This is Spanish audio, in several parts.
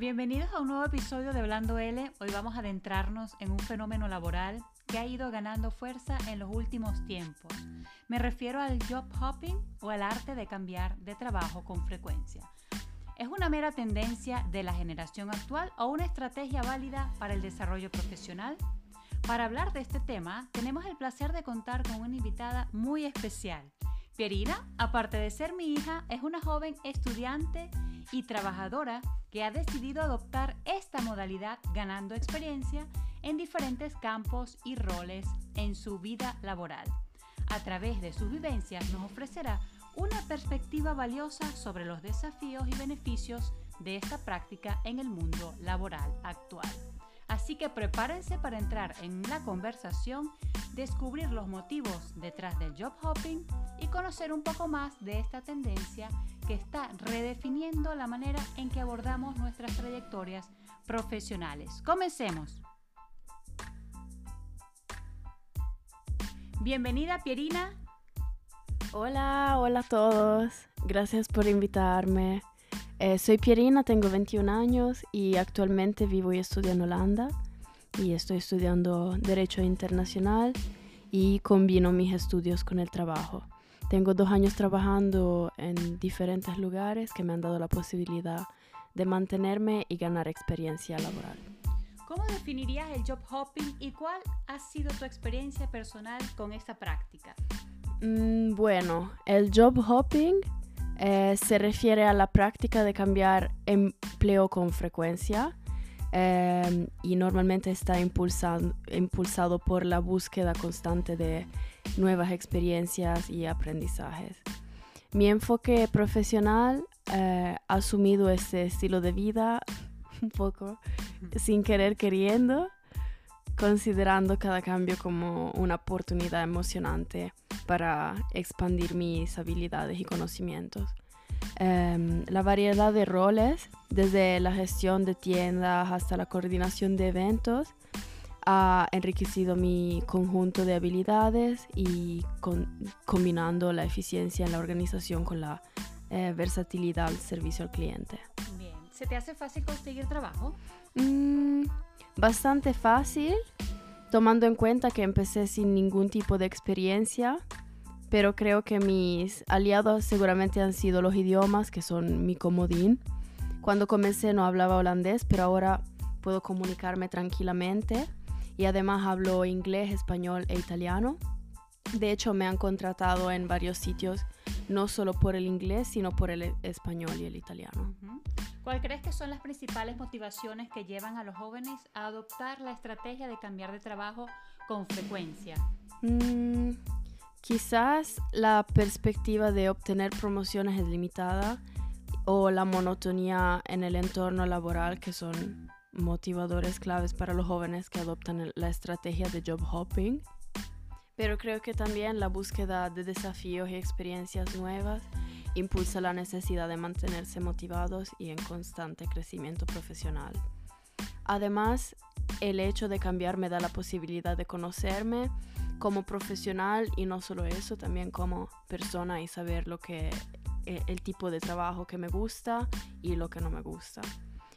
Bienvenidos a un nuevo episodio de Blando L. Hoy vamos a adentrarnos en un fenómeno laboral que ha ido ganando fuerza en los últimos tiempos. Me refiero al job hopping o al arte de cambiar de trabajo con frecuencia. ¿Es una mera tendencia de la generación actual o una estrategia válida para el desarrollo profesional? Para hablar de este tema, tenemos el placer de contar con una invitada muy especial. Pierina, aparte de ser mi hija, es una joven estudiante y trabajadora que ha decidido adoptar esta modalidad ganando experiencia en diferentes campos y roles en su vida laboral. A través de sus vivencias nos ofrecerá una perspectiva valiosa sobre los desafíos y beneficios de esta práctica en el mundo laboral actual. Así que prepárense para entrar en la conversación, descubrir los motivos detrás del job hopping y conocer un poco más de esta tendencia que está redefiniendo la manera en que abordamos nuestras trayectorias profesionales. Comencemos. Bienvenida Pierina. Hola, hola a todos. Gracias por invitarme. Eh, soy Pierina, tengo 21 años y actualmente vivo y estudio en Holanda y estoy estudiando Derecho Internacional y combino mis estudios con el trabajo. Tengo dos años trabajando en diferentes lugares que me han dado la posibilidad de mantenerme y ganar experiencia laboral. ¿Cómo definirías el job hopping y cuál ha sido tu experiencia personal con esta práctica? Mm, bueno, el job hopping eh, se refiere a la práctica de cambiar empleo con frecuencia em, y normalmente está impulsado, por la búsqueda constante de nuevas experiencias y aprendizajes. Mi enfoque profesional eh, ha asumido este estilo de vida un poco sin querer queriendo, considerando cada cambio como una oportunidad emocionante para expandir mis habilidades y conocimientos. Em, la variedad de roles, desde la gestión de tiendas hasta la coordinación de eventos, ha enriquecido mi conjunto de habilidades y combinando la eficiencia en la organización con la eh, versatilidad al servicio al cliente. Bien, ¿se te hace fácil conseguir trabajo? Mm, bastante fácil, tomando en cuenta que empecé sin ningún tipo de experiencia pero creo que mis aliados seguramente han sido los idiomas, que son mi comodín. Cuando comencé no hablaba holandés, pero ahora puedo comunicarme tranquilamente y además hablo inglés, español e italiano. De hecho, me han contratado en varios sitios, no solo por el inglés, sino por el español y el italiano. ¿Cuál crees que son las principales motivaciones que llevan a los jóvenes a adoptar la estrategia de cambiar de trabajo con frecuencia? Mm, Quizás la perspectiva de obtener promociones es limitada o la monotonía en el entorno laboral que son motivadores claves para los jóvenes que adoptan la estrategia de job hopping. Pero creo que también la búsqueda de desafíos y experiencias nuevas impulsa la necesidad de mantenerse motivados y en constante crecimiento profesional. Además, el hecho de cambiar me da la posibilidad de conocerme como profesional y no solo eso, también como persona y saber lo que eh, el tipo de trabajo que me gusta y lo que no me gusta.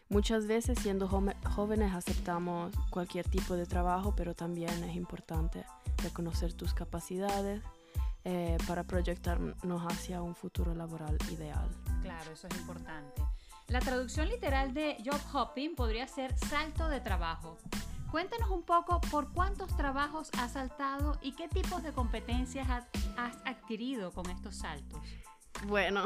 Muchas veces siendo jóvenes aceptamos cualquier tipo de trabajo, pero también es importante reconocer tus capacidades eh, para proyectarnos hacia un futuro laboral ideal. Claro, eso es importante. La traducción literal de job hopping podría ser salto de trabajo. Cuéntanos un poco por cuántos trabajos has saltado y qué tipos de competencias has adquirido con estos saltos. Bueno,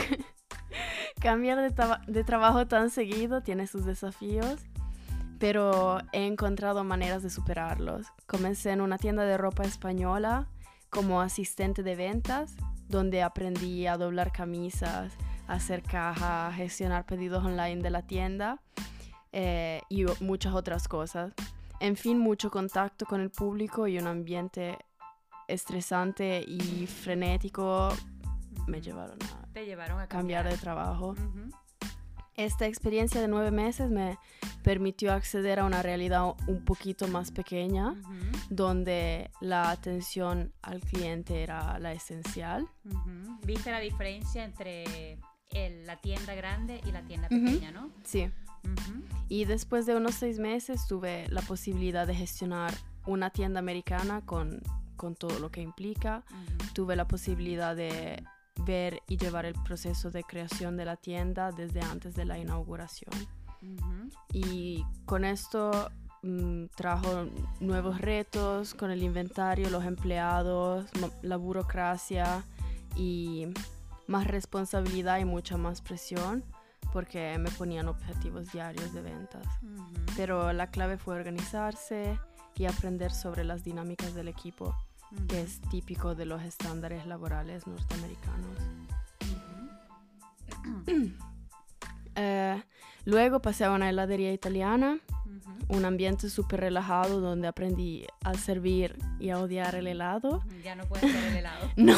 cambiar de, trabajo tan seguido tiene sus desafíos, pero he encontrado maneras de superarlos. Comencé en una tienda de ropa española como asistente de ventas, donde aprendí a doblar camisas, hacer cajas, gestionar pedidos online de la tienda eh, y muchas otras cosas. En fin, mucho contacto con el público y un ambiente estresante y frenético me llevaron a, cambiar. de trabajo. Esta experiencia de nueve meses me permitió acceder a una realidad un poquito más pequeña, donde la atención al cliente era la esencial. ¿Viste la diferencia entre el- la tienda grande y la tienda pequeña, ¿no? Sí. Ujú. Y después de unos seis meses tuve la posibilidad de gestionar una tienda americana con, con todo lo que implica. Ujú. Tuve la posibilidad de ver y llevar el proceso de creación de la tienda desde antes de la inauguración. Y con esto mm, trajo nuevos retos con el inventario, los empleados, la burocracia y más responsabilidad y mucha más presión porque me ponían objetivos diarios de ventas. Ujú. Pero la clave fue organizarse y aprender sobre las dinámicas del equipo, que Ujú. es típico de los estándares laborales norteamericanos. Ujú. Eh, luego pasé a una heladería italiana, un ambiente súper relajado donde aprendí a servir y a odiar el helado. Ya no puedes ver el helado. No,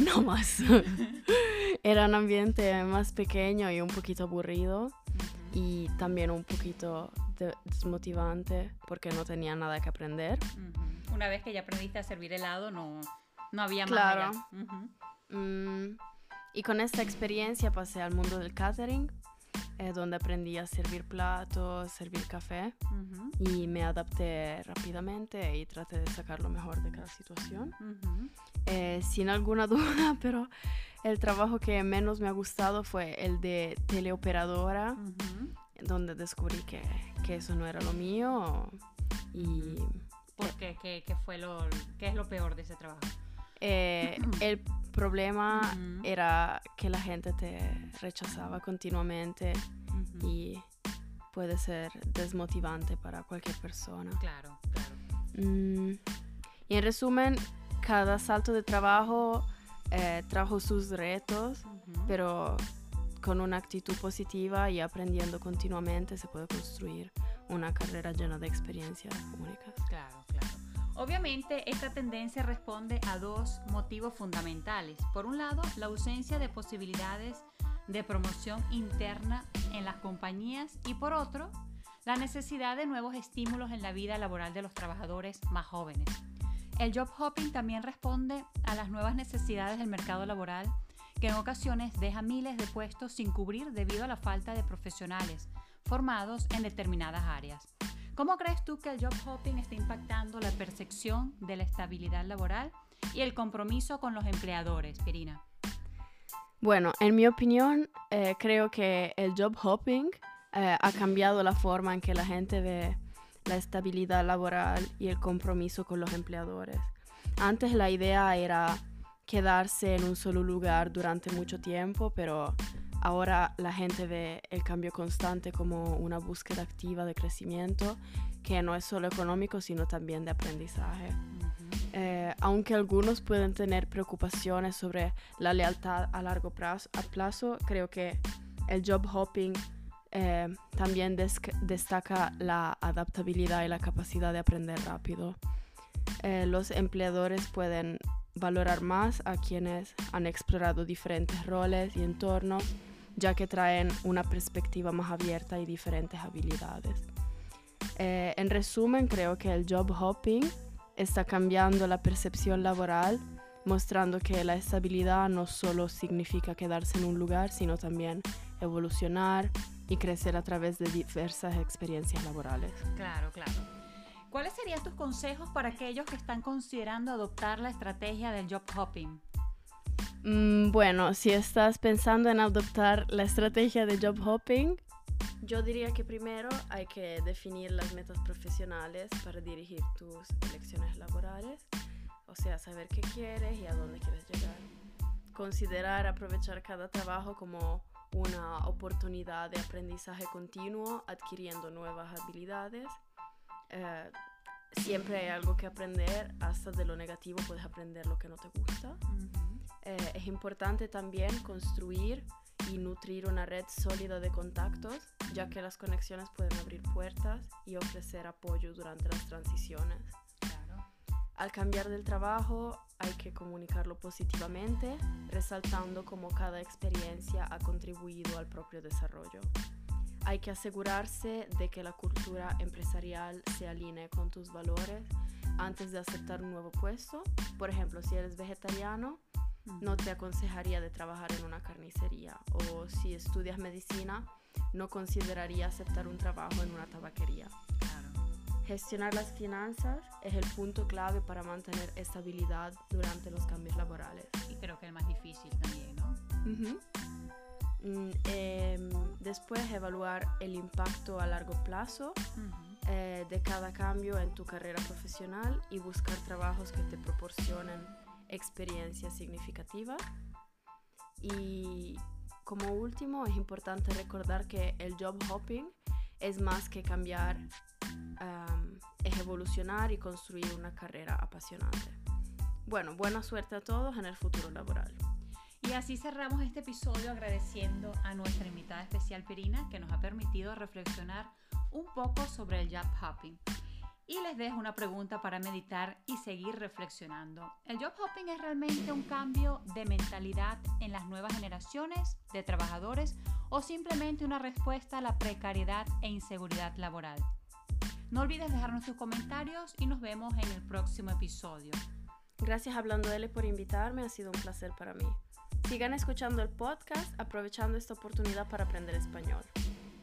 no más. Era un ambiente más pequeño y un poquito aburrido y también un poquito de- desmotivante porque no tenía nada que aprender. Una vez que ya aprendiste a servir helado, no, no había más Claro. Mm, y con esta experiencia pasé al mundo del catering, eh, donde aprendí a servir platos, servir café Ujú. y me adapté rápidamente y traté de sacar lo mejor de cada situación. Eh, sin alguna duda, pero el trabajo que menos me ha gustado fue el de teleoperadora, Ujú. donde descubrí que, que eso no era lo mío y ¿Por qué? ¿Qué, qué fue lo, qué es lo peor de ese trabajo? eh, el problema Ujú. era que la gente te rechazaba continuamente Ujú. y puede ser desmotivante para cualquier persona. Claro, claro. Mm, y en resumen, cada salto de trabajo eh, trajo sus retos, Ujú. pero con una actitud positiva y aprendiendo continuamente se puede construir una carrera llena de experiencias únicas. Claro, claro. Obviamente, esta tendencia responde a dos motivos fundamentales. Por un lado, la ausencia de posibilidades de promoción interna en las compañías y por otro, la necesidad de nuevos estímulos en la vida laboral de los trabajadores más jóvenes. El job hopping también responde a las nuevas necesidades del mercado laboral que en ocasiones deja miles de puestos sin cubrir debido a la falta de profesionales formados en determinadas áreas. ¿Cómo crees tú que el job hopping está impactando la percepción de la estabilidad laboral y el compromiso con los empleadores, Pirina? Bueno, en mi opinión, eh, creo que el job hopping eh, ha cambiado la forma en que la gente ve la estabilidad laboral y el compromiso con los empleadores. Antes la idea era quedarse en un solo lugar durante mucho tiempo, pero ahora la gente ve el cambio constante como una búsqueda activa de crecimiento que no es solo económico, sino también de aprendizaje. Eh, aunque algunos pueden tener preocupaciones sobre la lealtad a largo plazo, a plazo creo que el job hopping eh, también destaca la adaptabilidad y la capacidad de aprender rápido. Eh, los empleadores pueden valorar más a quienes han explorado diferentes roles y entornos, ya que traen una perspectiva más abierta y diferentes habilidades. Eh, en resumen, creo que el job hopping está cambiando la percepción laboral, mostrando que la estabilidad no solo significa quedarse en un lugar, sino también evolucionar y crecer a través de diversas experiencias laborales. Claro, claro. ¿Cuáles serían tus consejos para aquellos que están considerando adoptar la estrategia del job hopping? Mm, bueno, si estás pensando en adoptar la estrategia de job hopping, yo diría que primero hay que definir las metas profesionales para dirigir tus elecciones laborales, o sea, saber qué quieres y a dónde quieres llegar. Considerar aprovechar cada trabajo como una oportunidad de aprendizaje continuo, adquiriendo nuevas habilidades. Eh, siempre hay algo que aprender, hasta de lo negativo puedes aprender lo que no te gusta. Eh, es importante también construir y nutrir una red sólida de contactos, ya que las conexiones pueden abrir puertas y ofrecer apoyo durante las transiciones. Claro. Al cambiar del trabajo hay que comunicarlo positivamente, resaltando cómo cada experiencia ha contribuido al propio desarrollo. Hay que asegurarse de que la cultura empresarial se alinee con tus valores antes de aceptar un nuevo puesto. Por ejemplo, si eres vegetariano, no te aconsejaría de trabajar en una carnicería o si estudias medicina, no consideraría aceptar un trabajo en una tabaquería. Gestionar las finanzas es el punto clave para mantener estabilidad durante los cambios laborales. Y creo que el más difícil también, ¿no? Mm, em, después evaluar el impacto a largo plazo eh, de cada cambio en tu carrera profesional y buscar trabajos que te proporcionen experiencia significativa. Y como último, es importante recordar que el job hopping es más que cambiar, es evolucionar y construir una carrera apasionante. Bueno, buena suerte a todos en el futuro laboral. Y así cerramos este episodio agradeciendo a nuestra invitada especial Pirina que nos ha permitido reflexionar un poco sobre el job hopping y les dejo una pregunta para meditar y seguir reflexionando. ¿El job hopping es realmente un cambio de mentalidad en las nuevas generaciones de trabajadores o simplemente una respuesta a la precariedad e inseguridad laboral? No olvides dejarnos tus comentarios y nos vemos en el próximo episodio. Gracias Hablando L por invitarme, ha sido un placer para mí. Sigan escuchando el podcast, aprovechando esta oportunidad para aprender español.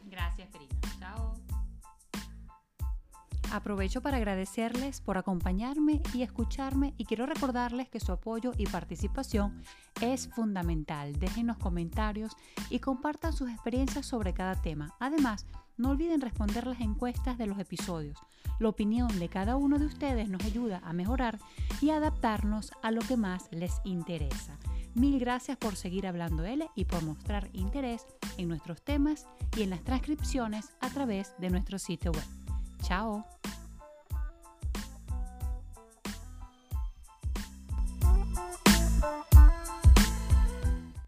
Gracias, querida. Chao. Aprovecho para agradecerles por acompañarme y escucharme y quiero recordarles que su apoyo y participación es fundamental. Dejen los comentarios y compartan sus experiencias sobre cada tema. Además, no olviden responder las encuestas de los episodios. La opinión de cada uno de ustedes nos ayuda a mejorar y adaptarnos a lo que más les interesa. Mil gracias por seguir hablando L y por mostrar interés en nuestros temas y en las transcripciones a través de nuestro sitio web. Chao.